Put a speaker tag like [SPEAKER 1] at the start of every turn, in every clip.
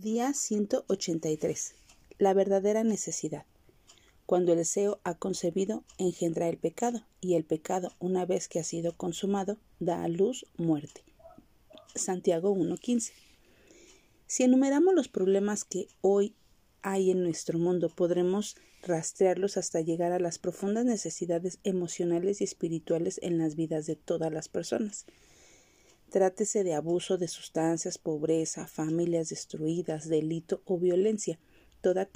[SPEAKER 1] Día 183. La verdadera necesidad. Cuando el deseo ha concebido, engendra el pecado, y el pecado, una vez que ha sido consumado, da a luz muerte. Santiago 1.15. Si enumeramos los problemas que hoy hay en nuestro mundo, podremos rastrearlos hasta llegar a las profundas necesidades emocionales y espirituales en las vidas de todas las personas. Trátese de abuso de sustancias, pobreza, familias destruidas, delito o violencia. Toda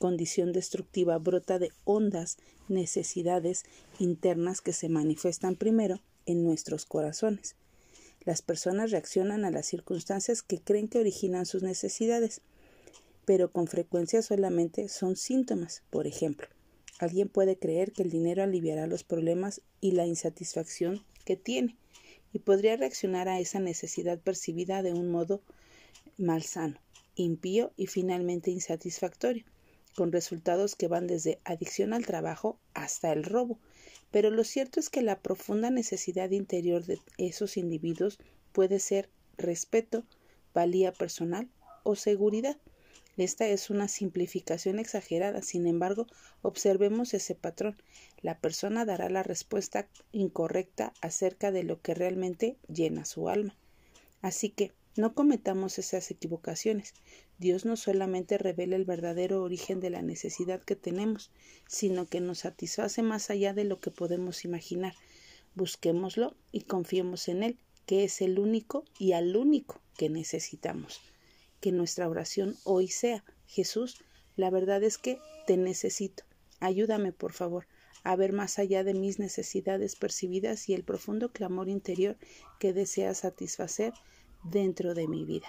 [SPEAKER 1] condición destructiva brota de hondas necesidades internas que se manifiestan primero en nuestros corazones. Las personas reaccionan a las circunstancias que creen que originan sus necesidades, pero con frecuencia solamente son síntomas. Por ejemplo, alguien puede creer que el dinero aliviará los problemas y la insatisfacción que tiene y podría reaccionar a esa necesidad percibida de un modo malsano, impío y finalmente insatisfactorio, con resultados que van desde adicción al trabajo hasta el robo. Pero lo cierto es que la profunda necesidad interior de esos individuos puede ser respeto, valía personal o seguridad. Esta es una simplificación exagerada, sin embargo, observemos ese patrón. La persona dará la respuesta incorrecta acerca de lo que realmente llena su alma. Así que no cometamos esas equivocaciones. Dios no solamente revela el verdadero origen de la necesidad que tenemos, sino que nos satisface más allá de lo que podemos imaginar. Busquémoslo y confiemos en Él, que es el único y al único que necesitamos que nuestra oración hoy sea, Jesús, la verdad es que te necesito. Ayúdame, por favor, a ver más allá de mis necesidades percibidas y el profundo clamor interior que desea satisfacer dentro de mi vida.